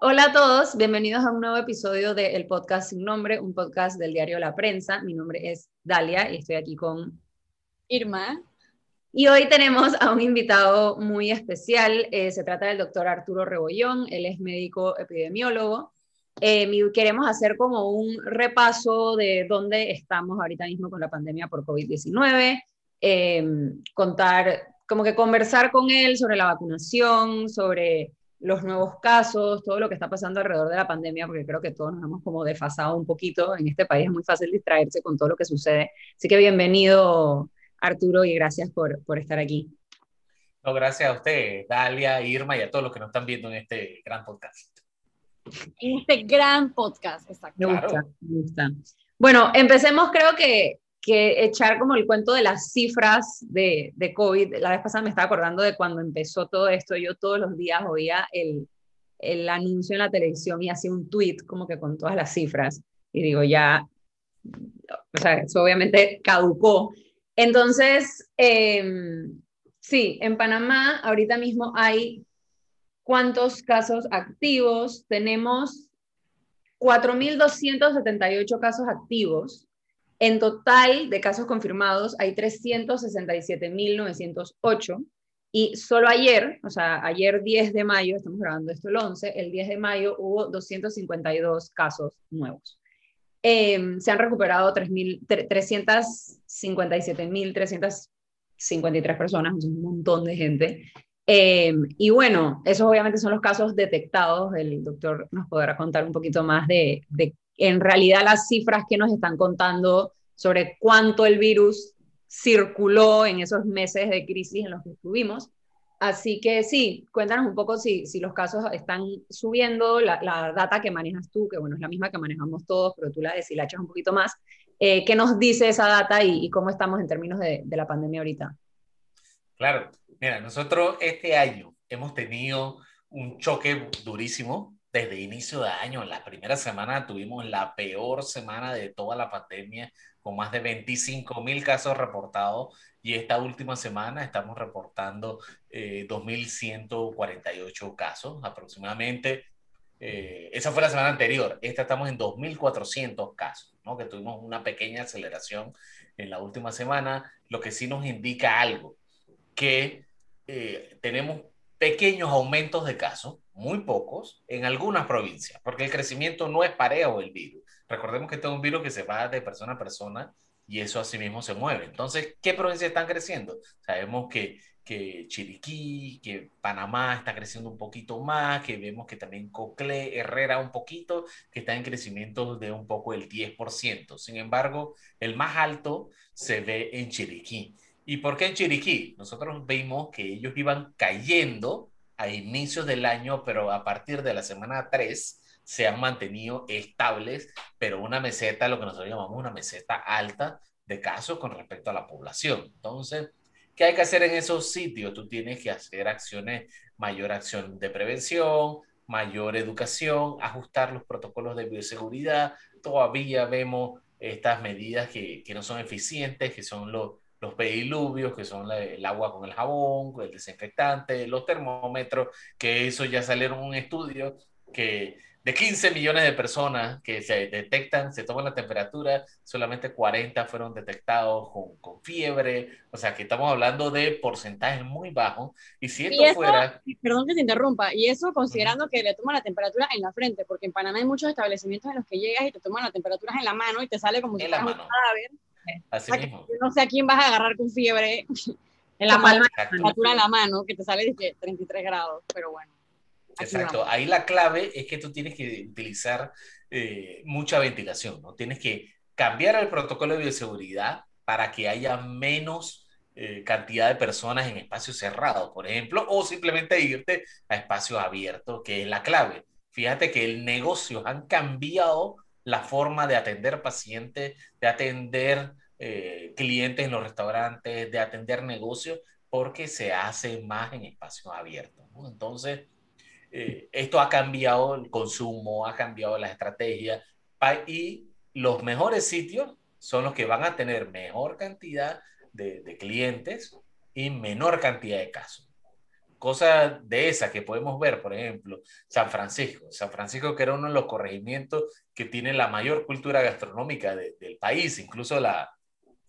Hola a todos, bienvenidos a un nuevo episodio de El Podcast Sin Nombre, un podcast del diario La Prensa. Mi nombre es Dalia y estoy aquí con Irma. Y hoy tenemos a un invitado muy especial. Eh, se trata del doctor Arturo Rebollón. Él es médico epidemiólogo. Eh, queremos hacer como un repaso de dónde estamos ahorita mismo con la pandemia por COVID-19, eh, contar, como que conversar con él sobre la vacunación, sobre los nuevos casos, todo lo que está pasando alrededor de la pandemia, porque creo que todos nos hemos como desfasado un poquito. En este país es muy fácil distraerse con todo lo que sucede. Así que bienvenido, Arturo, y gracias por, por estar aquí. No, gracias a usted, Dalia, Irma y a todos los que nos están viendo en este gran podcast. En este gran podcast, exacto. Me gusta, me gusta. Bueno, empecemos creo que que echar como el cuento de las cifras de, de, COVID. La vez pasada me estaba acordando de cuando empezó todo esto. Yo todos los días oía el, el anuncio en la televisión y hacía un tweet como que con todas las cifras. Y digo, ya, o sea, eso obviamente caducó. Entonces, em, sí, en Panamá ahorita mismo hay cuántos casos activos. Tenemos 4.278 casos activos en total de casos confirmados hay 367.908 y solo ayer, o sea, ayer 10 de mayo, estamos grabando esto el 11, el 10 de mayo hubo 252 casos nuevos. Em, se han recuperado 357.353 personas, un montón de gente. Em, y bueno, esos obviamente son los casos detectados. El doctor nos podrá contar un poquito más de, de en realidad las cifras que nos están contando sobre cuánto el virus circuló en esos meses de crisis en los que estuvimos. Así que sí, cuéntanos un poco si, si los casos están subiendo, la, la, data que manejas tú, que bueno, es la misma que manejamos todos, pero tú la deshilachas un poquito más. Eh, ¿Qué nos dice esa data y, y cómo estamos en términos de, de, la pandemia ahorita? Claro, mira, nosotros este año hemos tenido un choque durísimo desde inicio de año. En la primera semana tuvimos la peor semana de toda la pandemia, con más de 25 mil casos reportados. Y esta última semana estamos reportando eh, 2.148 casos aproximadamente. Eh, esa fue la semana anterior. Esta estamos en 2.400 casos, ¿no? que tuvimos una pequeña aceleración en la última semana, lo que sí nos indica algo, que eh, tenemos pequeños aumentos de casos, muy pocos, en algunas provincias, porque el crecimiento no es parejo el virus. Recordemos que este es un virus que se va de persona a persona y eso así mismo se mueve. Entonces, ¿qué provincias están creciendo? Sabemos que, que Chiriquí, que Panamá está creciendo un poquito más, que vemos que también Coclé, Herrera un poquito, que está en crecimiento de un poco el 10%. Sin embargo, el más alto se ve en Chiriquí. ¿Y por qué en Chiriquí? Nosotros vimos que ellos iban cayendo a inicios del año, pero a partir de la semana 3 se han mantenido estables, pero una meseta, lo que nosotros llamamos una meseta alta de casos con respecto a la población. Entonces, ¿qué hay que hacer en esos sitios? Tú tienes que hacer acciones, mayor acción de prevención, mayor educación, ajustar los protocolos de bioseguridad. Todavía vemos estas medidas que, que no son eficientes, que son los los pediluvios, que son la, el agua con el jabón, el desinfectante, los termómetros, que eso ya salieron un estudio que de 15 millones de personas que se detectan, se toman la temperatura, solamente 40 fueron detectados con, con fiebre, o sea que estamos hablando de porcentajes muy bajos. Y si esto fuera... Perdón que te interrumpa, y eso considerando uh -huh. que le toman la temperatura en la frente, porque en Panamá hay muchos establecimientos en los que llegas y te toman la temperatura en la mano y te sale como si fueras un cadáver. Así o sea, mismo. No sé a quién vas a agarrar con fiebre en la palma, temperatura en la mano, que te sale de 33 grados, pero bueno. Exacto, ahí la clave es que tú tienes que utilizar eh, mucha ventilación, ¿no? Tienes que cambiar el protocolo de bioseguridad para que haya menos eh, cantidad de personas en espacios cerrados, por ejemplo, o simplemente irte a espacios abiertos, que es la clave. Fíjate que el negocio han cambiado la forma de atender pacientes, de atender eh, clientes en los restaurantes, de atender negocios, porque se hace más en espacios abiertos. ¿no? Entonces, eh, esto ha cambiado el consumo, ha cambiado la estrategia y los mejores sitios son los que van a tener mejor cantidad de clientes y menor cantidad de casos. Cosas de esas que podemos ver, por ejemplo, San Francisco. San Francisco que era uno de los corregimientos que tiene la mayor cultura gastronómica del país, incluso la,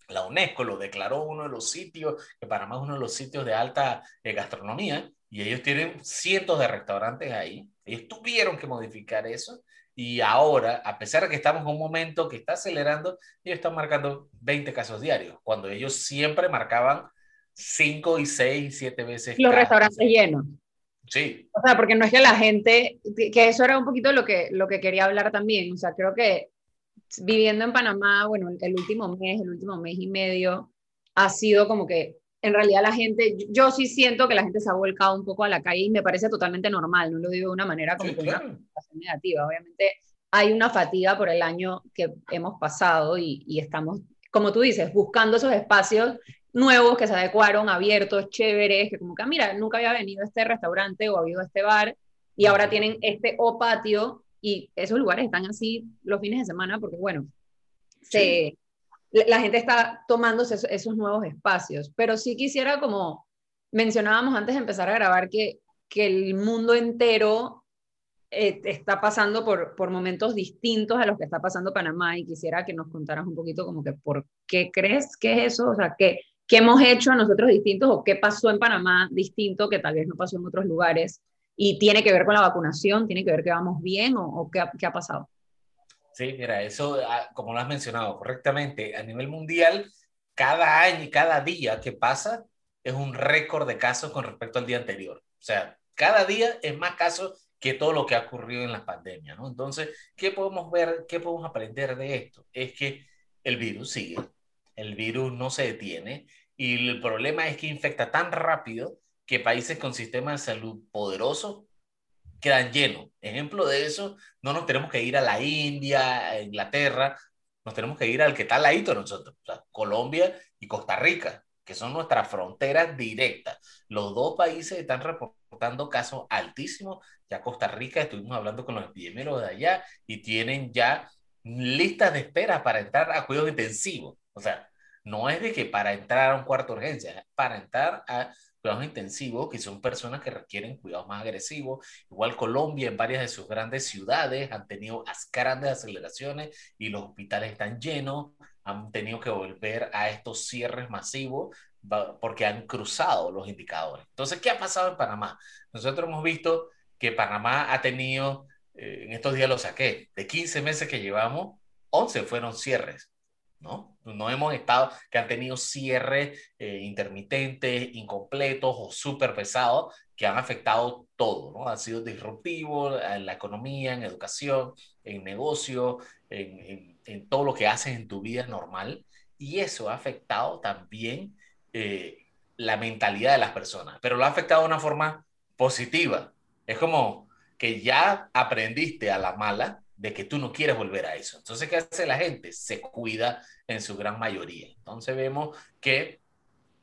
la UNESCO lo declaró uno de los sitios, que Panamá es uno de los sitios de alta eh, gastronomía, y ellos tienen cientos de restaurantes ahí. Ellos tuvieron que modificar eso y ahora, a pesar de que estamos en un momento que está acelerando, ellos están marcando 20 casos diarios, cuando ellos siempre marcaban 5 y 6 y 7 veces. Los restaurantes llenos. Sí. O sea, porque no es que la gente, que eso era un poquito lo que, lo que quería hablar también. O sea, creo que viviendo en Panamá, bueno, el último mes, el último mes y medio, ha sido como que en realidad la gente, yo sí siento que la gente se ha volcado un poco a la calle y me parece totalmente normal, no lo digo de una manera como una negativa. Obviamente hay una fatiga por el año que hemos pasado y, y, estamos, como tú dices, buscando esos espacios nuevos que se adecuaron, abiertos, chéveres, que como que, ah, mira, nunca había venido a este restaurante o había ido a este bar y ahora tienen este o patio y esos lugares están así los fines de semana porque, bueno, se, la gente está tomando esos, nuevos espacios. Pero sí quisiera, como mencionábamos antes de empezar a grabar, que, que el mundo entero eh, está pasando por, por momentos distintos a los que está pasando Panamá y quisiera que nos contaras un poquito como que por qué crees que es eso, o sea, qué, qué hemos hecho nosotros distintos o qué pasó en Panamá distinto que tal vez no pasó en otros lugares y tiene que ver con la vacunación, tiene que ver que vamos bien o, qué, ha, pasado. Sí, mira, eso, ah, como lo has mencionado correctamente, a nivel mundial, cada año y cada día que pasa es un récord de casos con respecto al día anterior. O sea, cada día es más casos que todo lo que ha ocurrido en la pandemia, ¿no? Entonces, ¿qué podemos ver, qué podemos aprender de esto? Es que el virus sigue, el virus no se detiene y el problema es que infecta tan rápido que países con sistemas de salud poderosos quedan llenos. Ejemplo de eso, no nos tenemos que ir a la India, a Inglaterra, nos tenemos que ir al que está al ladito nosotros, Colombia y Costa Rica, que son nuestras fronteras directas. Los dos países están reportando casos altísimos. Ya Costa Rica, estuvimos hablando con los epidemiólogos de allá y tienen ya listas de espera para entrar a cuidados intensivos. O sea, no es de que para entrar a un cuarto de urgencia, es para entrar a cuidados intensivos, que son personas que requieren cuidados más agresivos. Igual Colombia, en varias de sus grandes ciudades, han tenido grandes aceleraciones y los hospitales están llenos, han tenido que volver a estos cierres masivos porque han cruzado los indicadores. Entonces, ¿qué ha pasado en Panamá? Nosotros hemos visto que Panamá ha tenido, eh, en estos días lo saqué, de 15 meses que llevamos, 11 fueron cierres. ¿No? No hemos estado, que han tenido cierres eh, intermitentes, incompletos o súper pesados, que han afectado todo, ¿no? Ha sido disruptivo en la economía, en educación, en negocio, en, en, todo lo que haces en tu vida normal. Y eso ha afectado también eh, la mentalidad de las personas, pero lo ha afectado de una forma positiva. Es como que ya aprendiste a la mala de que tú no quieres volver a eso. Entonces, ¿qué hace la gente? Se cuida en su gran mayoría. Entonces vemos que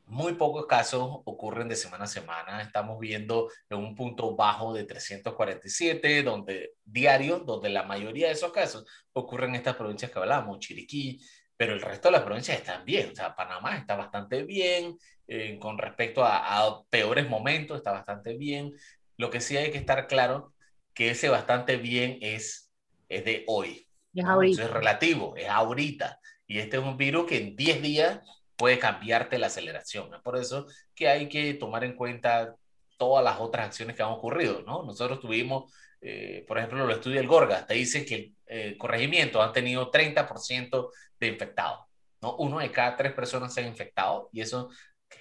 muy pocos casos ocurren de semana a semana. Estamos viendo en un punto bajo de 347, donde diario, donde la mayoría de esos casos ocurren en estas provincias que hablamos, Chiriquí, pero el resto de las provincias están bien. O sea, Panamá está bastante bien, eh, con respecto a, a peores momentos, está bastante bien. Lo que sí hay que estar claro que ese bastante bien es es de hoy. Es, es relativo, es ahorita. Y este es un virus que en 10 días puede cambiarte la aceleración. Es por eso que hay que tomar en cuenta todas las otras acciones que han ocurrido, ¿no? Nosotros tuvimos, eh, por ejemplo, lo estudia el Gorga, te dice que el eh, corregimiento han tenido 30% de infectados, ¿no? Uno de cada tres personas se ha infectado y eso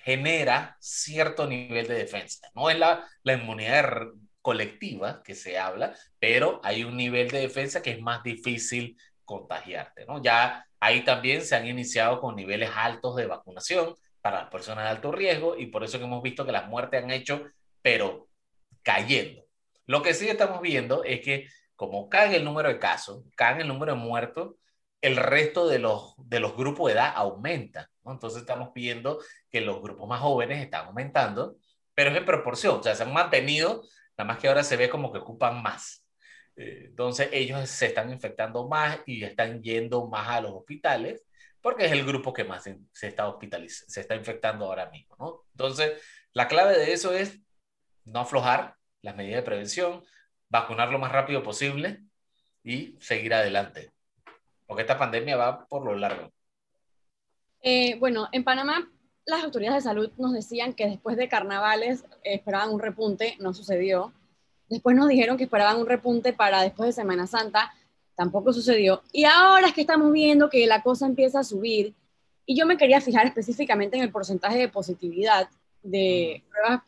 genera cierto nivel de defensa. No es la, la inmunidad colectiva que se habla, pero hay un nivel de defensa que es más difícil contagiarte, ¿no? Ya ahí también se han iniciado con niveles altos de vacunación para las personas de alto riesgo y por eso que hemos visto que las muertes han hecho, pero cayendo. Lo que sí estamos viendo es que como cae el número de casos, cae el número de muertos, el resto de los, de los grupos de edad aumenta. ¿no? Entonces estamos viendo que los grupos más jóvenes están aumentando, pero es en proporción, o sea, se han mantenido Nada más que ahora se ve como que ocupan más. Eh, entonces ellos se están infectando más y están yendo más a los hospitales porque es el grupo que más se está hospitalizando, se está infectando ahora mismo, ¿no? Entonces, la clave de eso es no aflojar las medidas de prevención, vacunar lo más rápido posible y seguir adelante. Porque esta pandemia va por lo largo. Eh, bueno, en Panamá las autoridades de salud nos decían que después de carnavales eh, esperaban un repunte, no sucedió. Después nos dijeron que esperaban un repunte para después de Semana Santa, tampoco sucedió. Y ahora es que estamos viendo que la cosa empieza a subir. Y yo me quería fijar específicamente en el porcentaje de positividad de, pruebas,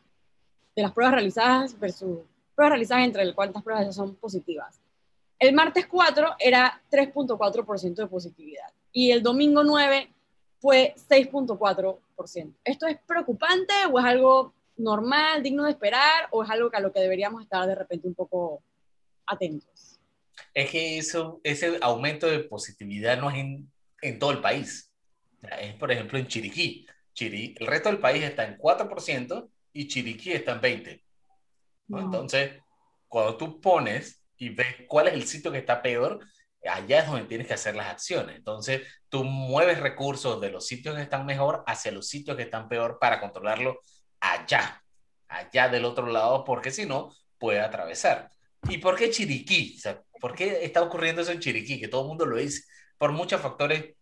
de las pruebas realizadas versus pruebas realizadas entre cuántas pruebas son positivas. El martes 4 era 3.4% de positividad y el domingo 9 fue 6.4%. ¿Esto es preocupante o es algo normal, digno de esperar o es algo a lo que deberíamos estar de repente un poco atentos? Es que eso, ese aumento de positividad no es en, en todo el país. Es, por ejemplo, en Chiriquí. Chiri, el resto del país está en 4% y Chiriquí está en 20%. Entonces, cuando tú pones y ves cuál es el sitio que está peor, allá es donde tienes que hacer las acciones. Entonces, tú mueves recursos de los sitios que están mejor hacia los sitios que están peor para controlarlo allá, allá del otro lado, porque si no, puede atravesar. ¿Y por qué Chiriquí? ¿Por qué está ocurriendo eso en Chiriquí? Que todo el mundo lo dice. Por muchos factores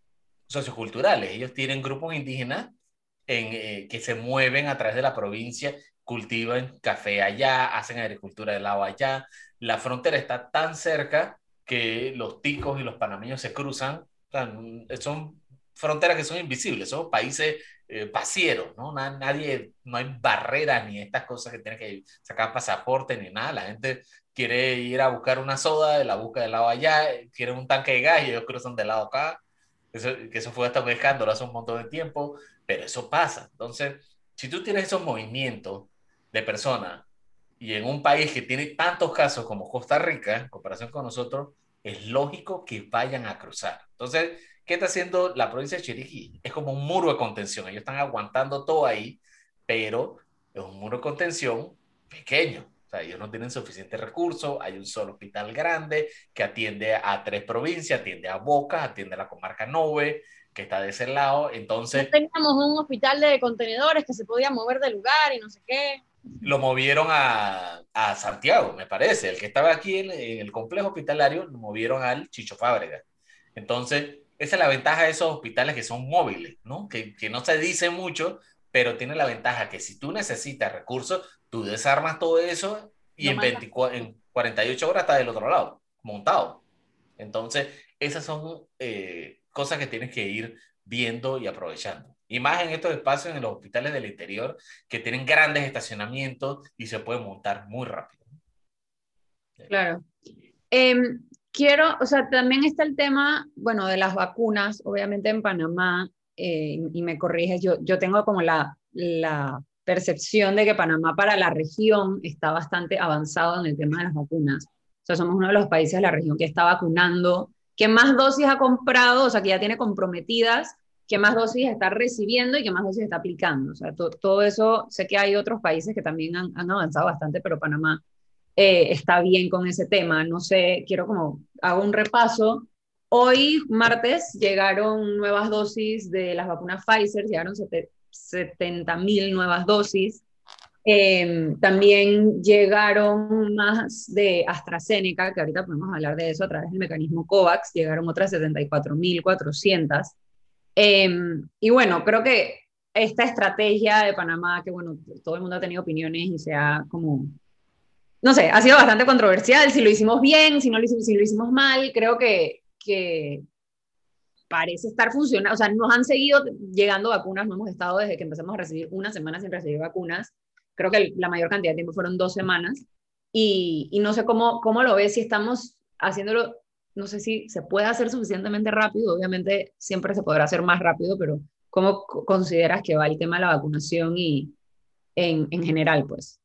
socioculturales. Ellos tienen grupos indígenas en, eh, que se mueven a través de la provincia, cultivan café allá, hacen agricultura de agua allá. La frontera está tan cerca que los ticos y los panameños se cruzan. Son fronteras que son invisibles, son países eh, pasieros, ¿no? Nadie, no hay barreras ni estas cosas que tienen que sacar pasaporte ni nada. La gente quiere ir a buscar una soda, la busca del lado allá, quiere un tanque de gas y ellos cruzan del lado acá. Eso, que eso fue hasta un hace un montón de tiempo, pero eso pasa. Entonces, si tú tienes esos movimientos de personas y en un país que tiene tantos casos como Costa Rica, en comparación con nosotros, es lógico que vayan a cruzar. Entonces, ¿qué está haciendo la provincia de Chiriquí? Es como un muro de contención. Ellos están aguantando todo ahí, pero es un muro de contención pequeño. O sea, ellos no tienen suficiente recursos. Hay un solo hospital grande que atiende a tres provincias, atiende a Boca, atiende a la comarca Nove, que está de ese lado. Entonces. teníamos un hospital de contenedores que se podía mover de lugar y no sé qué lo movieron a, a, Santiago, me parece. El que estaba aquí en, el complejo hospitalario lo movieron al Chicho Fábrega. Entonces, esa es la ventaja de esos hospitales que son móviles, ¿no? Que, que no se dice mucho, pero tiene la ventaja que si tú necesitas recursos, tú desarmas todo eso y en, 24, en 48 horas está del otro lado, montado. Entonces, esas son eh, cosas que tienes que ir viendo y aprovechando. Y más en estos espacios en los hospitales del interior que tienen grandes estacionamientos y se puede montar muy rápido. Claro. Em, quiero, o sea, también está el tema, bueno, de las vacunas, obviamente en Panamá, eh, y me corriges, yo, yo tengo como la, la percepción de que Panamá para la región está bastante avanzado en el tema de las vacunas. O sea, somos uno de los países de la región que está vacunando, que más dosis ha comprado, o sea, que ya tiene comprometidas qué más dosis está recibiendo y qué más dosis está aplicando. O sea, todo eso, sé que hay otros países que también han, han avanzado bastante, pero Panamá eh, está bien con ese tema. No sé, quiero como, hago un repaso. Hoy, martes, llegaron nuevas dosis de las vacunas Pfizer, llegaron 70 mil nuevas dosis. Em, también llegaron más de AstraZeneca, que ahorita podemos hablar de eso a través del mecanismo COVAX, llegaron otras 74.400. Em, y bueno, creo que esta estrategia de Panamá, que bueno, todo el mundo ha tenido opiniones y se ha como, no sé, ha sido bastante controversial, si lo hicimos bien, si no lo hicimos, si lo hicimos mal, creo que, que parece estar funcionando, o sea, nos han seguido llegando vacunas, no hemos estado desde que empezamos a recibir una semana sin recibir vacunas, creo que la mayor cantidad de tiempo fueron dos semanas, y, y no sé cómo, cómo lo ves, si estamos haciéndolo no sé si se puede hacer suficientemente rápido, obviamente siempre se podrá hacer más rápido, pero ¿cómo consideras que va el tema de la vacunación y en, en general, pues?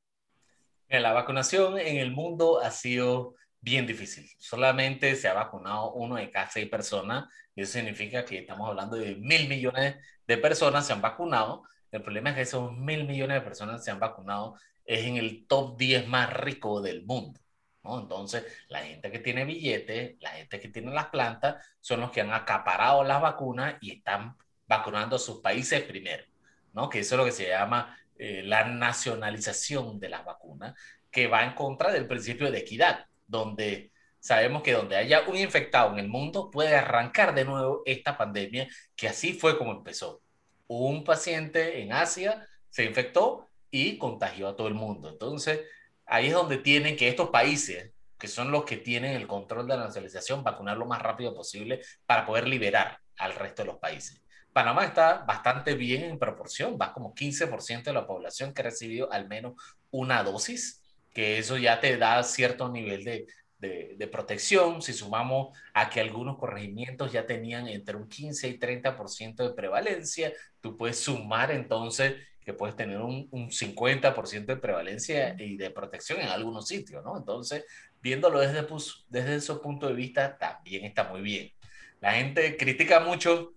La vacunación en el mundo ha sido bien difícil. Solamente se ha vacunado uno de cada seis personas eso significa que estamos hablando de mil millones de personas se han vacunado. El problema es que esos mil millones de personas se han vacunado es en el top 10 más rico del mundo. Entonces, la gente que tiene billetes, la gente que tiene las plantas, son los que han acaparado las vacunas y están vacunando a sus países primero, ¿no? Que eso es lo que se llama eh, la nacionalización de las vacunas, que va en contra del principio de equidad, donde sabemos que donde haya un infectado en el mundo puede arrancar de nuevo esta pandemia, que así fue como empezó. Un paciente en Asia se infectó y contagió a todo el mundo. Entonces, ahí es donde tienen que estos países, que son los que tienen el control de la nacionalización, vacunar lo más rápido posible para poder liberar al resto de los países. Panamá está bastante bien en proporción, va como 15% de la población que ha recibido al menos una dosis, que eso ya te da cierto nivel de, de, protección. Si sumamos a que algunos corregimientos ya tenían entre un 15 y 30% de prevalencia, tú puedes sumar entonces que puedes tener un, un 50% de prevalencia y de protección en algunos sitios, ¿no? Entonces, viéndolo desde, desde ese punto de vista, también está muy bien. La gente critica mucho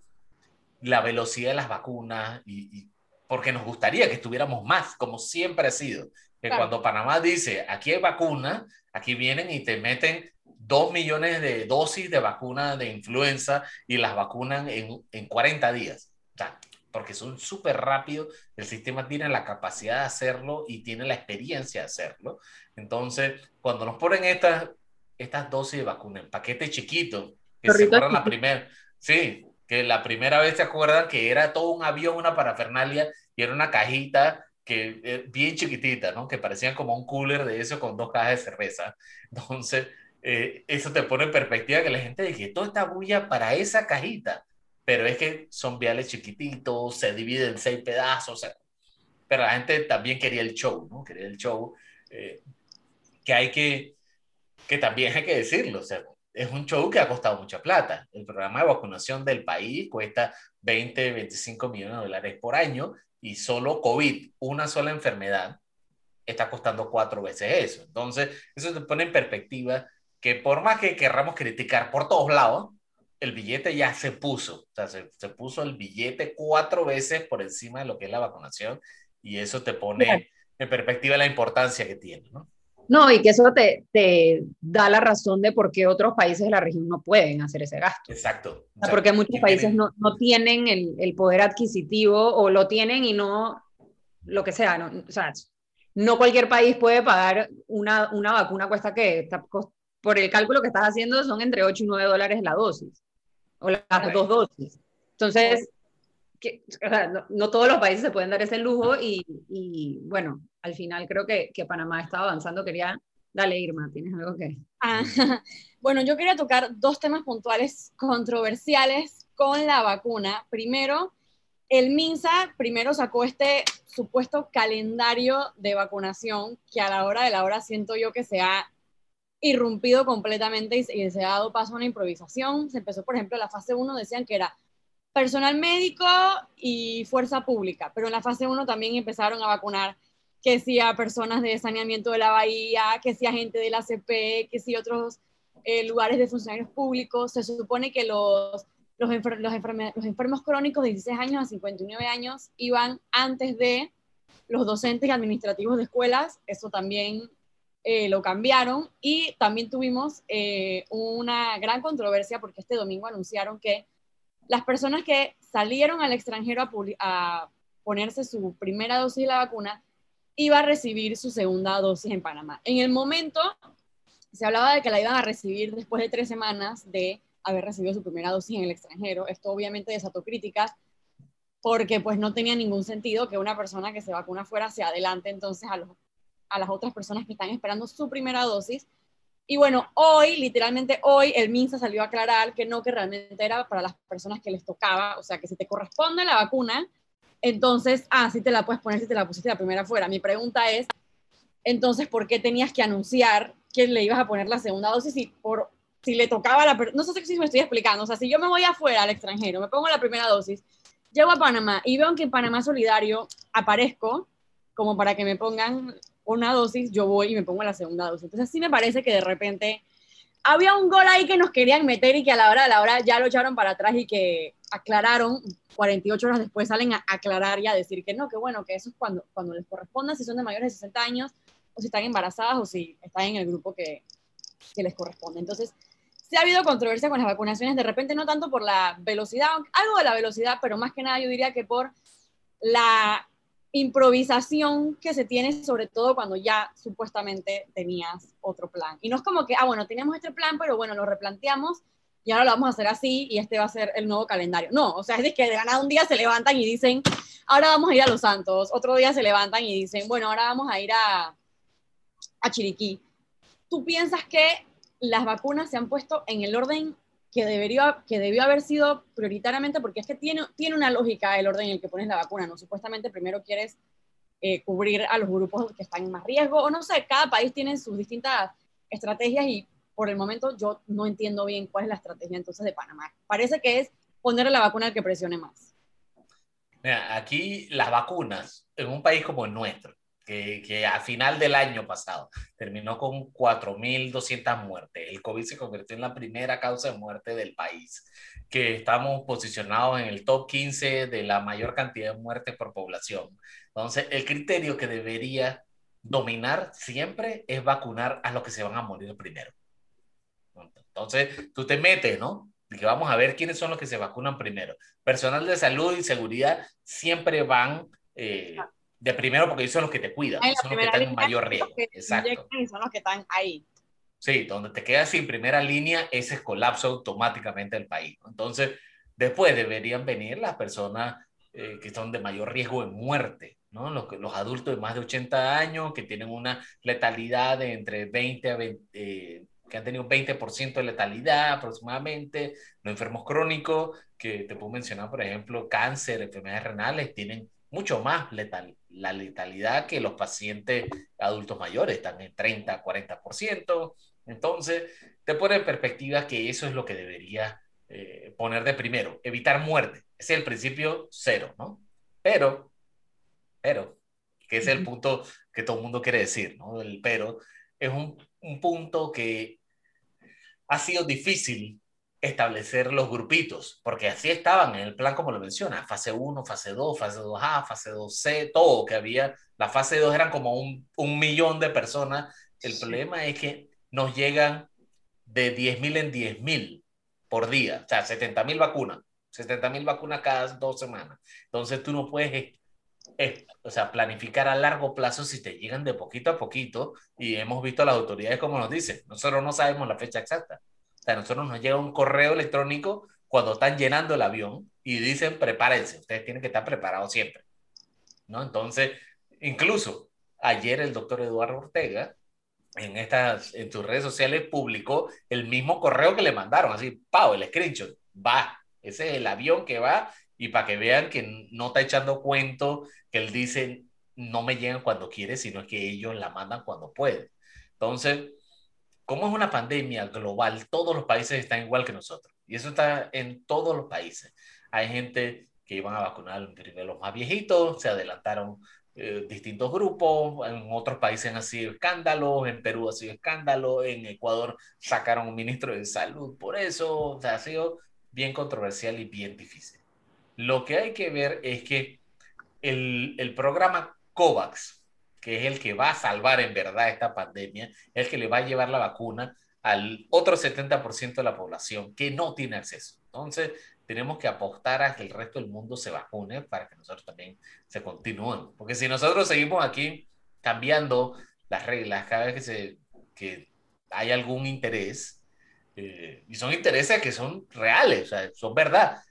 la velocidad de las vacunas y, porque nos gustaría que estuviéramos más, como siempre ha sido. Que cuando Panamá dice, aquí hay vacuna, aquí vienen y te meten dos millones de dosis de vacuna de influenza y las vacunan en, en 40 días. O sea, porque son súper rápidos, el sistema tiene la capacidad de hacerlo y tiene la experiencia de hacerlo. Entonces, cuando nos ponen estas, estas dosis de vacuna en paquete chiquito, que se acuerdan la primera, sí, que la primera vez se acuerdan que era todo un avión, una parafernalia, y era una cajita que eh, bien chiquitita, ¿no? Que parecían como un cooler de eso con dos cajas de cerveza. Entonces, eh, eso te pone en perspectiva que la gente dice, toda esta bulla para esa cajita, pero es que son viales chiquititos, se dividen en seis pedazos, pero la gente también quería el show, ¿no? Quería el show, eh, que hay que, que también hay que decirlo, o sea, es un show que ha costado mucha plata. El programa de vacunación del país cuesta 20, 25 millones de dólares por año y solo COVID, una sola enfermedad, está costando cuatro veces eso. Entonces, eso te pone en perspectiva que por más que querramos criticar por todos lados, el billete ya se puso. O sea, se, se puso el billete cuatro veces por encima de lo que es la vacunación y eso te pone en perspectiva la importancia que tiene, ¿no? No, y que eso te, te, da la razón de por qué otros países de la región no pueden hacer ese gasto. Exacto. porque muchos países no, no, tienen el, el, poder adquisitivo o lo tienen y no, lo que sea, no, o sea, no cualquier país puede pagar una, una vacuna cuesta que, por el cálculo que estás haciendo, son entre 8 y 9 dólares la dosis, o las dos dosis. Entonces, no, no, todos los países se pueden dar ese lujo y, bueno, al final creo que, que Panamá está avanzando. Quería, dale Irma, ¿tienes algo que...? Ah, bueno, yo quería tocar dos temas puntuales controversiales con la vacuna. Primero, el MINSA primero sacó este supuesto calendario de vacunación que a la hora de la hora siento yo que se ha irrumpido completamente y se ha dado paso a una improvisación. Se empezó, por ejemplo, la fase 1 decían que era personal médico y fuerza pública, pero en la fase 1 también empezaron a vacunar que si a personas de saneamiento de la bahía, que si a gente de la CP, que si otros eh, lugares de funcionarios públicos. Se supone que los, los, los, enfermos crónicos de 16 años a 59 años iban antes de los docentes y administrativos de escuelas, eso también eh, lo cambiaron y también tuvimos eh, una gran controversia porque este domingo anunciaron que las personas que salieron al extranjero a, ponerse su primera dosis de la vacuna iba a recibir su segunda dosis en Panamá. En el momento se hablaba de que la iban a recibir después de tres semanas de haber recibido su primera dosis en el extranjero. Esto obviamente desató críticas porque pues no tenía ningún sentido que una persona que se vacuna fuera se adelante entonces a las otras personas que están esperando su primera dosis. Y bueno, hoy, literalmente hoy, el MINSA salió a aclarar que no, que realmente era para las personas que les tocaba, o sea, que si te corresponde la vacuna, entonces, ah, sí te la puedes poner si te la pusiste la primera fuera. Mi pregunta es, entonces, ¿por qué tenías que anunciar que le ibas a poner la segunda dosis y por si le tocaba la no sé si me estoy explicando, o sea, si yo me voy afuera al extranjero, me pongo la primera dosis, llego a Panamá y veo que en Panamá Solidario aparezco como para que me pongan una dosis, yo voy y me pongo la segunda dosis. Entonces sí me parece que de repente había un gol ahí que nos querían meter y que a la hora de la hora ya lo echaron para atrás y que aclararon, 48 horas después salen a aclarar y a decir que no, que bueno, que eso es cuando, cuando les corresponda, si son de mayores de 60 años, o si están embarazadas, o si están en el grupo que, que les corresponde. Entonces, sí ha habido controversia con las vacunaciones, de repente no tanto por la velocidad, algo de la velocidad, pero más que nada yo diría que por la improvisación que se tiene, sobre todo cuando ya supuestamente tenías otro plan. Y no es como que, ah, bueno, teníamos este plan, pero bueno, lo replanteamos y ahora lo vamos a hacer así y este va a ser el nuevo calendario. No, o sea, es de que de ganado un día se levantan y dicen, ahora vamos a ir a Los Santos, otro día se levantan y dicen, bueno, ahora vamos a ir a, a Chiriquí. ¿Tú piensas que las vacunas se han puesto en el orden que, debería, que debió haber sido prioritariamente? Porque es que tiene, tiene una lógica el orden en el que pones la vacuna, ¿no? Supuestamente primero quieres eh, cubrir a los grupos que están en más riesgo, o no sé, cada país tiene sus distintas estrategias y por el momento yo no entiendo bien cuál es la estrategia entonces de Panamá. Parece que es ponerle la vacuna al que presione más. Mira, aquí las vacunas, en un país como el nuestro, que, que a final del año pasado terminó con 4.200 muertes. El COVID se convirtió en la primera causa de muerte del país, que estamos posicionados en el top 15 de la mayor cantidad de muertes por población. Entonces, el criterio que debería dominar siempre es vacunar a los que se van a morir primero. Entonces, tú te metes, ¿no? Que vamos a ver quiénes son los que se vacunan primero. Personal de salud y seguridad siempre van eh, de primero porque ellos son los que te cuidan, son los que están en mayor riesgo. Exacto. son los que están ahí. Sí, donde te quedas sin primera línea, ese es colapso automáticamente del país. Entonces, después deberían venir las personas eh, que son de mayor riesgo de muerte, ¿no? Los, los adultos de más de 80 años que tienen una letalidad de entre 20 a 20, eh, que han tenido 20% de letalidad aproximadamente, los enfermos crónicos, que te puedo mencionar, por ejemplo, cáncer, enfermedades renales, tienen mucho más letal, la letalidad que los pacientes adultos mayores, están en 30, 40%. Entonces, te pone en perspectiva que eso es lo que debería eh, poner de primero, evitar muerte. Ese es el principio cero, ¿no? Pero, pero, que es el punto que todo el mundo quiere decir, ¿no? El pero es un un punto que ha sido difícil establecer los grupitos, porque así estaban en el plan como lo menciona, fase 1, fase 2, fase 2A, fase 2C, todo que había. La fase 2 eran como un, un millón de personas. El problema es que nos llegan de 10.000 en 10.000 por día, o sea, 70.000 vacunas, 70.000 vacunas cada dos semanas. Entonces tú no puedes es, o sea, planificar a largo plazo si te llegan de poquito a poquito y hemos visto a las autoridades como nos dicen, nosotros no sabemos la fecha exacta. Sea, a nosotros nos llega un correo electrónico cuando están llenando el avión y dicen prepárense, ustedes tienen que estar preparados siempre. ¿No? Entonces, incluso ayer el doctor Eduardo Ortega en estas en tus redes sociales publicó el mismo correo que le mandaron, así, pau, el screenshot, va, ese es el avión que va y para que vean que no está echando cuento, que él dice, no me llegan cuando quiere, sino que ellos la mandan cuando pueden. Entonces, como es una pandemia global, todos los países están igual que nosotros. Y eso está en todos los países. Hay gente que iban a vacunar primero los más viejitos, se adelantaron eh, distintos grupos, en otros países han sido escándalos, en Perú ha sido escándalo, en Ecuador sacaron un ministro de salud por eso, o sea, ha sido bien controversial y bien difícil. Lo que hay que ver es que el, el programa COVAX, que es el que va a salvar en verdad esta pandemia, el que le va a llevar la vacuna al otro 70% de la población que no tiene acceso. Entonces, tenemos que apostar a que el resto del mundo se vacune para que nosotros también se continúen. Porque si nosotros seguimos aquí cambiando las reglas cada vez que, se, que hay algún interés, eh, y son intereses que son reales, o sea, son verdad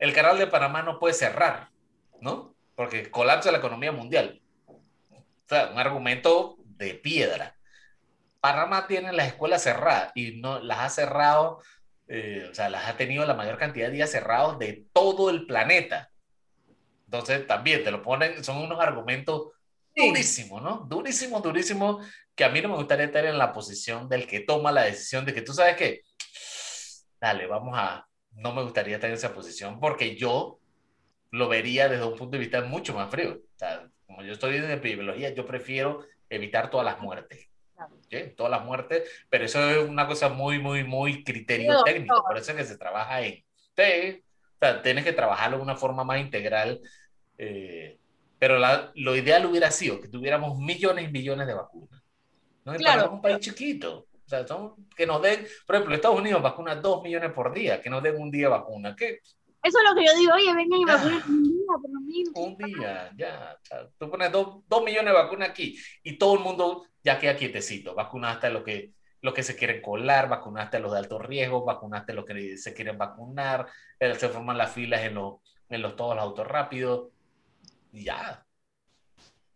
el canal de Panamá no puede cerrar, ¿no? Porque colapsa la economía mundial. Sea, un argumento de piedra. Panamá tiene las escuelas cerradas y no las ha cerrado, eh, o sea, las ha tenido la mayor cantidad de días cerrados de todo el planeta. Entonces, también te lo ponen, son unos argumentos durísimos, ¿no? Durísimos, durísimos, que a mí no me gustaría estar en la posición del que toma la decisión de que tú sabes que, dale, vamos a, no me gustaría estar en esa posición porque yo lo vería desde un punto de vista mucho más frío. O sea, como yo estoy en epidemiología, yo prefiero evitar todas las muertes. Todas las muertes, pero eso es una cosa muy, muy, muy criterio técnico. Por eso es que se trabaja en. Sí, o sea, tienes que trabajarlo de una forma más integral. Eh, pero la, lo ideal hubiera sido que tuviéramos millones y millones de vacunas. ¿no? Claro. un país chiquito. O sea, son, que nos den, por ejemplo, Estados Unidos vacuna 2 millones por día, que nos den un día vacuna. ¿Qué? Eso es lo que yo digo, oye, vengan y vacunen un día, por lo menos. Un día, ya. tú pones dos, dos, millones de vacunas aquí y todo el mundo ya queda quietecito. Vacunaste a los que, lo que se quieren colar, vacunaste a los de alto riesgo, vacunaste a los que se quieren vacunar, eh, se forman las filas en los, en los todos los autos rápidos. Ya.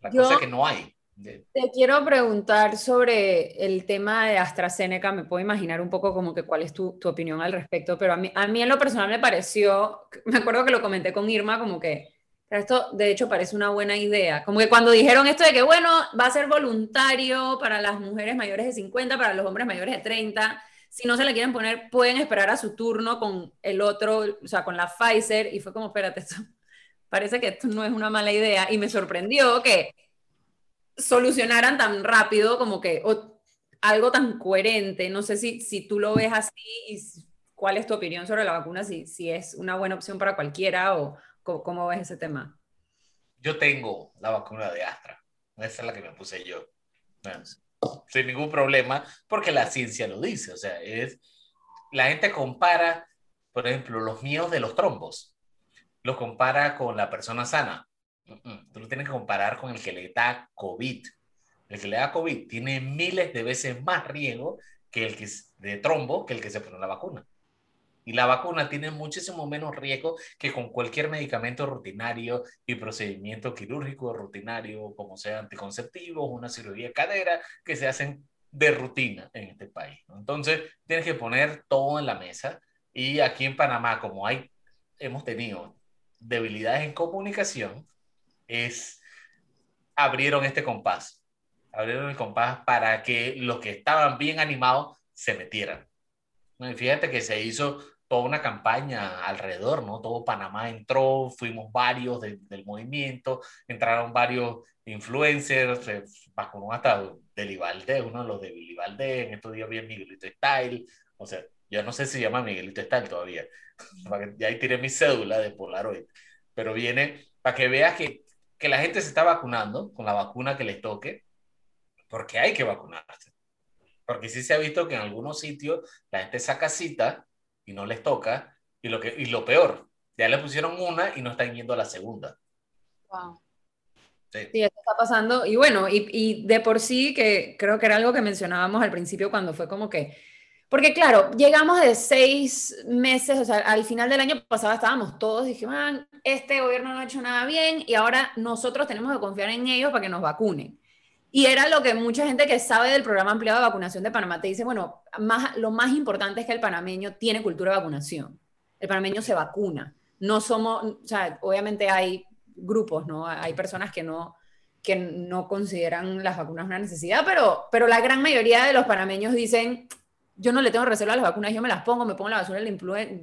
La cosa es que no hay. Te quiero preguntar sobre el tema de AstraZeneca. Me puedo imaginar un poco como que cuál es tu, tu, opinión al respecto, pero a mí, a mí en lo personal me pareció, me acuerdo que lo comenté con Irma, como que esto de hecho parece una buena idea. Como que cuando dijeron esto de que, bueno, va a ser voluntario para las mujeres mayores de 50, para los hombres mayores de 30, si no se la quieren poner, pueden esperar a su turno con el otro, o sea, con la Pfizer, y fue como, espérate, esto, parece que esto no es una mala idea, y me sorprendió que solucionaran tan rápido como que algo tan coherente. No sé si, si tú lo ves así y cuál es tu opinión sobre la vacuna, si, si es una buena opción para cualquiera o cómo, ves ese tema. Yo tengo la vacuna de Astra. Esa es la que me puse yo. sin ningún problema, porque la ciencia lo dice. O sea, es, la gente compara, por ejemplo, los miedos de los trombos. Los compara con la persona sana. Tú lo tienes que comparar con el que le da COVID. El que le da COVID tiene miles de veces más riesgo que el que de trombo que el que se pone la vacuna. Y la vacuna tiene muchísimo menos riesgo que con cualquier medicamento rutinario y procedimiento quirúrgico rutinario, como sea anticonceptivos, una cirugía de cadera, que se hacen de rutina en este país. Entonces, tienes que poner todo en la mesa. Y aquí en Panamá, como hay, hemos tenido debilidades en comunicación, es abrieron este compás. Abrieron el compás para que los que estaban bien animados se metieran. fíjate que se hizo toda una campaña alrededor, ¿no? Todo Panamá entró, fuimos varios del movimiento, entraron varios influencers, se vacunó hasta Delivalde, uno de los de Delivalde, en estos días bien Miguelito Style, o sea, yo no sé si se llama Miguelito Style todavía, ya ahí tiré mi cédula de Polaroid, pero viene para que veas que que la gente se está vacunando con la vacuna que les toque, porque hay que vacunarse. Porque sí se ha visto que en algunos sitios la gente saca cita y no les toca, y lo, que, y lo peor, ya le pusieron una y no están yendo a la segunda. Wow. Sí. sí, esto está pasando. Y bueno, y, y de por sí, que creo que era algo que mencionábamos al principio cuando fue como que porque claro, llegamos de seis meses, o sea, al final del año pasado estábamos todos, dijimos, ah, este gobierno no ha hecho nada bien y ahora nosotros tenemos que confiar en ellos para que nos vacunen. Y era lo que mucha gente que sabe del programa ampliado de vacunación de Panamá te dice, bueno, más, lo más importante es que el panameño tiene cultura de vacunación. El panameño se vacuna. No somos, o sea, obviamente hay grupos, ¿no? Hay personas que no, que no consideran las vacunas una necesidad, pero, pero la gran mayoría de los panameños dicen, yo no le tengo reserva a las vacunas, yo me las pongo, me pongo la basura, le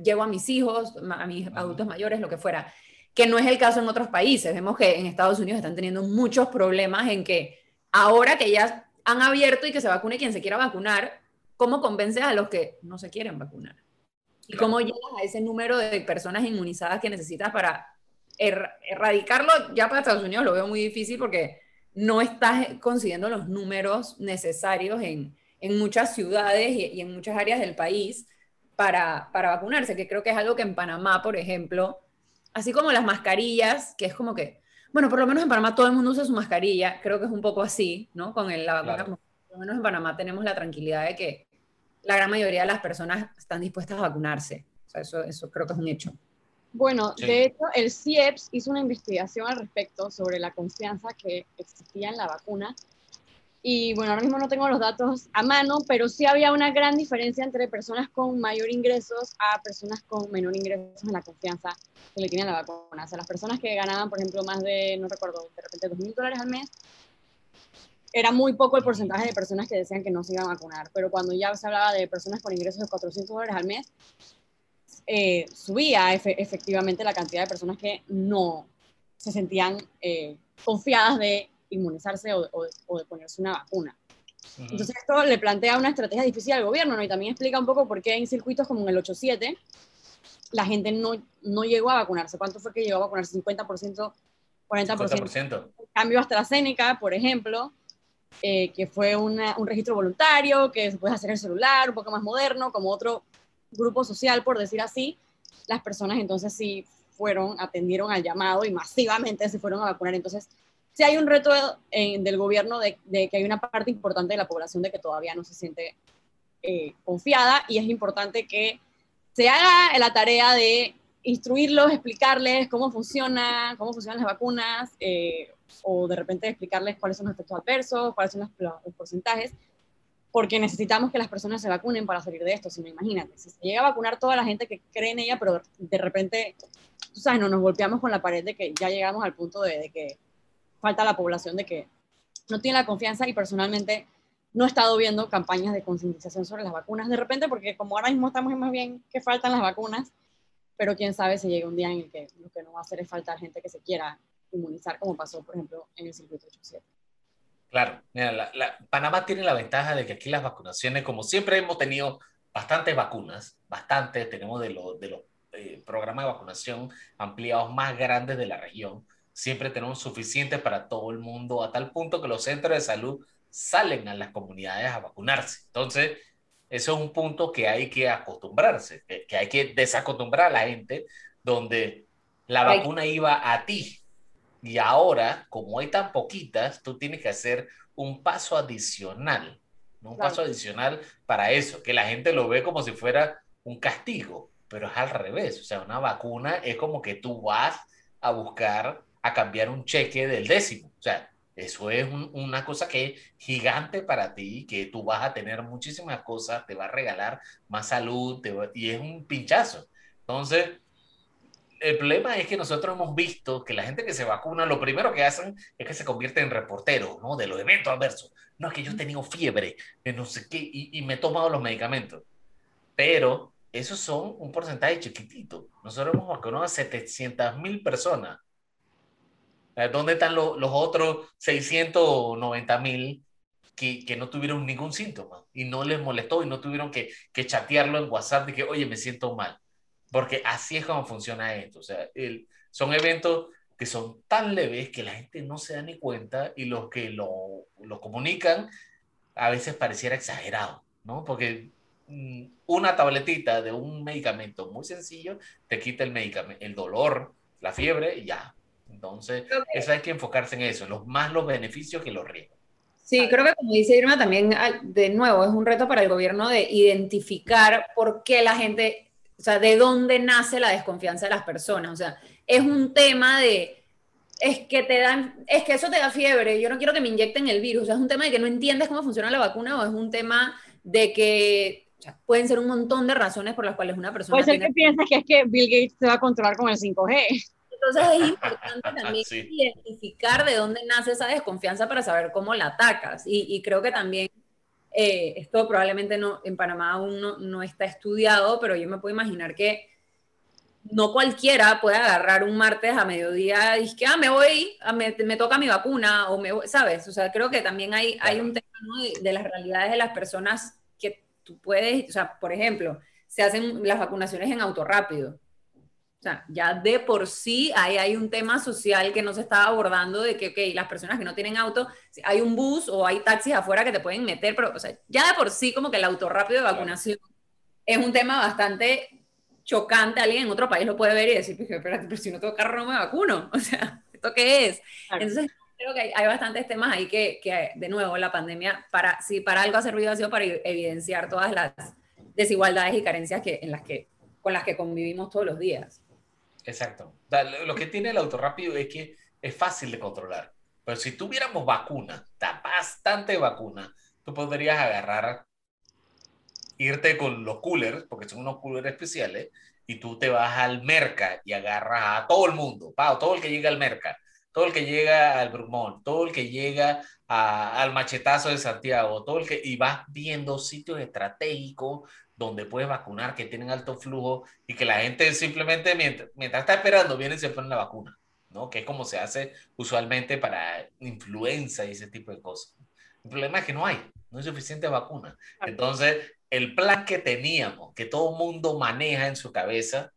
llevo a mis hijos, a mis adultos mayores, lo que fuera, que no es el caso en otros países. Vemos que en Estados Unidos están teniendo muchos problemas en que ahora que ya han abierto y que se vacune quien se quiera vacunar, ¿cómo convences a los que no se quieren vacunar? ¿Y cómo llegas a ese número de personas inmunizadas que necesitas para er-, erradicarlo? Ya para Estados Unidos lo veo muy difícil porque no estás consiguiendo los números necesarios en, en muchas ciudades y, en muchas áreas del país para, para, vacunarse, que creo que es algo que en Panamá, por ejemplo, así como las mascarillas, que es como que, bueno, por lo menos en Panamá todo el mundo usa su mascarilla, creo que es un poco así, ¿no? Con el, la vacuna, por lo menos en Panamá tenemos la tranquilidad de que la gran mayoría de las personas están dispuestas a vacunarse. O sea, eso, eso creo que es un hecho. Bueno, de hecho, el CIEPS hizo una investigación al respecto sobre la confianza que existía en la vacuna y bueno, ahora mismo no tengo los datos a mano, pero sí había una gran diferencia entre personas con mayor ingresos a personas con menor ingresos en la confianza que le tienen la vacuna. O sea, las personas que ganaban, por ejemplo, más de, no recuerdo, de repente dos mil dólares al mes, era muy poco el porcentaje de personas que decían que no se iban a vacunar. Pero cuando ya se hablaba de personas con ingresos de 400 dólares al mes, eh, subía efectivamente la cantidad de personas que no se sentían eh, confiadas de inmunizarse o, de ponerse una vacuna. Entonces esto le plantea una estrategia difícil al gobierno, ¿no? Y también explica un poco por qué en circuitos como en el 8-7 la gente no, no llegó a vacunarse. ¿Cuánto fue que llegó a vacunarse? ¿50%? 40%. 50%. Cambio AstraZeneca, por ejemplo, eh, que fue un registro voluntario, que se puede hacer en el celular, un poco más moderno, como otro grupo social, por decir así, las personas entonces sí fueron, atendieron al llamado y masivamente se fueron a vacunar. Entonces, sí hay un reto del gobierno de, que hay una parte importante de la población de que todavía no se siente eh, confiada y es importante que se haga la tarea de instruirlos, explicarles cómo funciona, cómo funcionan las vacunas, eh, o de repente explicarles cuáles son los efectos adversos, cuáles son los, porcentajes, porque necesitamos que las personas se vacunen para salir de esto, si no imagínate, si se llega a vacunar toda la gente que cree en ella, pero de repente, tú sabes, no nos golpeamos con la pared de que ya llegamos al punto de, de que falta la población de que no tiene la confianza y personalmente no he estado viendo campañas de concientización sobre las vacunas de repente, porque como ahora mismo estamos más bien que faltan las vacunas, pero quién sabe si llega un día en el que lo que no va a hacer es faltar gente que se quiera inmunizar, como pasó, por ejemplo, en el circuito 87. Claro, Panamá tiene la ventaja de que aquí las vacunaciones, como siempre hemos tenido bastantes vacunas, bastantes, tenemos de los de los eh, programas de vacunación ampliados más grandes de la región, siempre tenemos suficientes para todo el mundo, a tal punto que los centros de salud salen a las comunidades a vacunarse. Entonces, eso es un punto que hay que acostumbrarse, que, hay que desacostumbrar a la gente, donde la vacuna iba a ti. Y ahora, como hay tan poquitas, tú tienes que hacer un paso adicional, un paso adicional para eso, que la gente lo ve como si fuera un castigo, pero es al revés. O sea, una vacuna es como que tú vas a buscar a cambiar un cheque del décimo. O sea, eso es una cosa que es gigante para ti, que tú vas a tener muchísimas cosas, te va a regalar más salud y es un pinchazo. Entonces, el problema es que nosotros hemos visto que la gente que se vacuna, lo primero que hacen es que se convierte en reportero, ¿no? De los eventos adversos. No, es que yo he tenido fiebre, no sé qué, y, y me he tomado los medicamentos. Pero esos son un porcentaje chiquitito. Nosotros hemos vacunado a 700 mil personas ¿Dónde están los otros 690 mil que, que, no tuvieron ningún síntoma y no les molestó y no tuvieron que, que chatearlo en WhatsApp de que, oye, me siento mal? Porque así es como funciona esto. O sea, el, son eventos que son tan leves que la gente no se da ni cuenta y los que lo, lo comunican a veces pareciera exagerado, ¿no? Porque mm, una tabletita de un medicamento muy sencillo te quita el medicamento, el dolor, la fiebre y ya, entonces, eso hay que enfocarse en eso, los, más los beneficios que los riesgos. Sí, creo que como dice Irma, también de nuevo es un reto para el gobierno de identificar por qué la gente, o sea, de dónde nace la desconfianza de las personas. O sea, es un tema de, es que te dan, es que eso te da fiebre, yo no quiero que me inyecten el virus. O sea, es un tema de que no entiendes cómo funciona la vacuna o es un tema de que pueden ser un montón de razones por las cuales una persona... Puede ser que piensas que es que Bill Gates se va a controlar con el 5G. Entonces es importante también identificar de dónde nace esa desconfianza para saber cómo la atacas. Y, creo que también eh, esto probablemente no, en Panamá aún no, está estudiado, pero yo me puedo imaginar que no cualquiera puede agarrar un martes a mediodía y que, ah, me voy, me, me, toca mi vacuna, o me ¿sabes? O sea, creo que también hay, hay un tema de, de, las realidades de las personas que tú puedes, o sea, por ejemplo, se hacen las vacunaciones en auto rápido. O sea, ya de por sí ahí hay un tema social que no se está abordando de que, ok, las personas que no tienen auto, hay un bus o hay taxis afuera que te pueden meter, pero, o sea, ya de por sí como que el auto rápido de vacunación es un tema bastante chocante. Alguien en otro país lo puede ver y decir, espérate, pero si no tengo carro no me vacuno. O sea, ¿esto qué es? Entonces, creo que hay, hay, bastantes temas ahí que, que, de nuevo, la pandemia, para, si para algo ha servido, ha sido para evidenciar todas las desigualdades y carencias que, en las que, con las que convivimos todos los días. Exacto. Lo que tiene el auto rápido es que es fácil de controlar. Pero si tuviéramos vacuna, bastante vacuna, tú podrías agarrar, irte con los coolers, porque son unos coolers especiales, y tú te vas al merca y agarras a todo el mundo, todo el que llega al merca, todo el que llega al Brumont, todo el que llega al machetazo de Santiago, todo el que, y vas viendo sitios estratégicos donde puedes vacunar, que tienen alto flujo y que la gente simplemente mientras, mientras está esperando viene y se pone la vacuna, ¿no? Que es como se hace usualmente para influenza y ese tipo de cosas. El problema es que no hay, no hay suficiente vacuna. Entonces, el plan que teníamos, que todo el mundo maneja en su cabeza,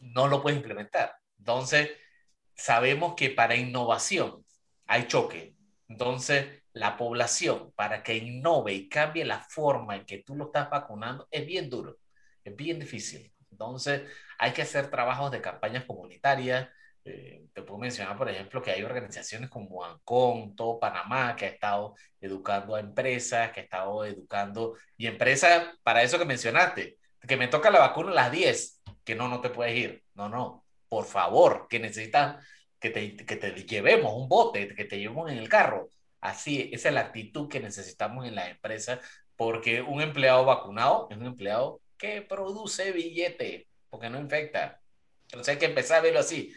no lo puedes implementar. Entonces, sabemos que para innovación hay choque. Entonces, la población para que innove y cambie la forma en que tú lo estás vacunando es bien duro, es bien difícil. Entonces, hay que hacer trabajos de campañas comunitarias. Eh, te puedo mencionar, por ejemplo, que hay organizaciones como ANCON, todo Panamá, que ha estado educando a empresas, que ha estado educando, y empresas, para eso que mencionaste, que me toca la vacuna a las 10, que no, no te puedes ir. No, no, por favor, que necesitas que te, que te llevemos un bote, que te llevemos en el carro. Así, esa es la actitud que necesitamos en las empresas, porque un empleado vacunado es un empleado que produce billete, porque no infecta. Entonces hay que empezar a verlo así.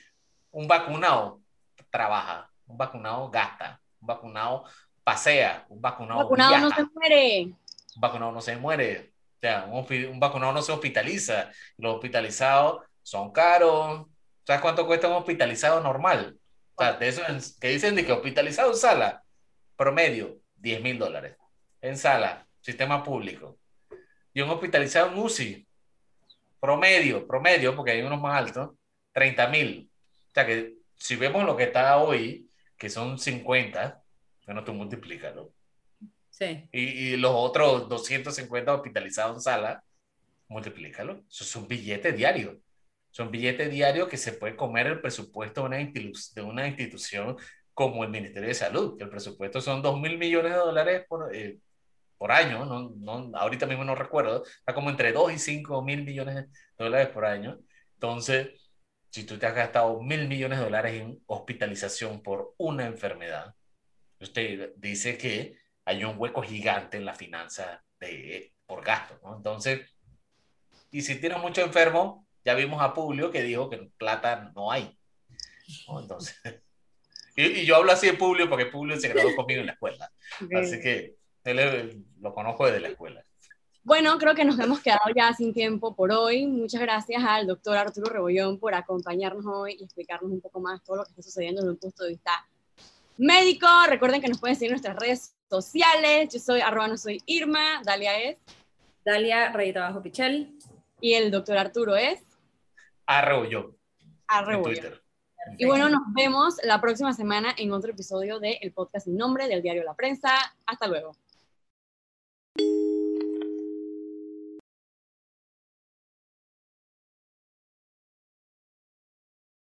Un vacunado trabaja, un vacunado gasta, un vacunado pasea, un vacunado. Un vacunado no se muere. Un vacunado no se muere. O sea, un, un vacunado no se hospitaliza. Los hospitalizados son caros. ¿Sabes cuánto cuesta un hospitalizado normal? O sea, de eso que dicen de que hospitalizado en sala, promedio, 10 mil dólares. En sala, sistema público. Y un hospitalizado en UCI, promedio, promedio, porque hay unos más altos, 30 mil. O sea que si vemos lo que está hoy, que son 50, bueno, tú multiplícalo. Sí. Y, y los otros 250 hospitalizados en sala, multiplícalo. Eso es un billete diario. Son billetes diarios que se puede comer el presupuesto de una, de una institución como el Ministerio de Salud, que el presupuesto son 2 mil millones de dólares por, eh, por año, no, no, ahorita mismo no recuerdo, está como entre 2 y 5 mil millones de dólares por año. Entonces, si tú te has gastado mil millones de dólares en hospitalización por una enfermedad, usted dice que hay un hueco gigante en la finanza de, por gasto, ¿no? Entonces, y si tienes mucho enfermo, ya vimos a Publio que dijo que plata no hay. Entonces, y, yo hablo así de Publio porque Publio se graduó conmigo en la escuela. Así que él lo conozco desde la escuela. Bueno, creo que nos hemos quedado ya sin tiempo por hoy. Muchas gracias al doctor Arturo Rebollón por acompañarnos hoy y explicarnos un poco más todo lo que está sucediendo desde un punto de vista médico. Recuerden que nos pueden seguir en nuestras redes sociales. Yo soy arroba no soy Irma, Dalia es. Dalia, rayita abajo Pichel. Y el doctor Arturo es. Arroyo. Y bueno, nos vemos la próxima semana en otro episodio del podcast Sin Nombre del diario La Prensa. Hasta luego.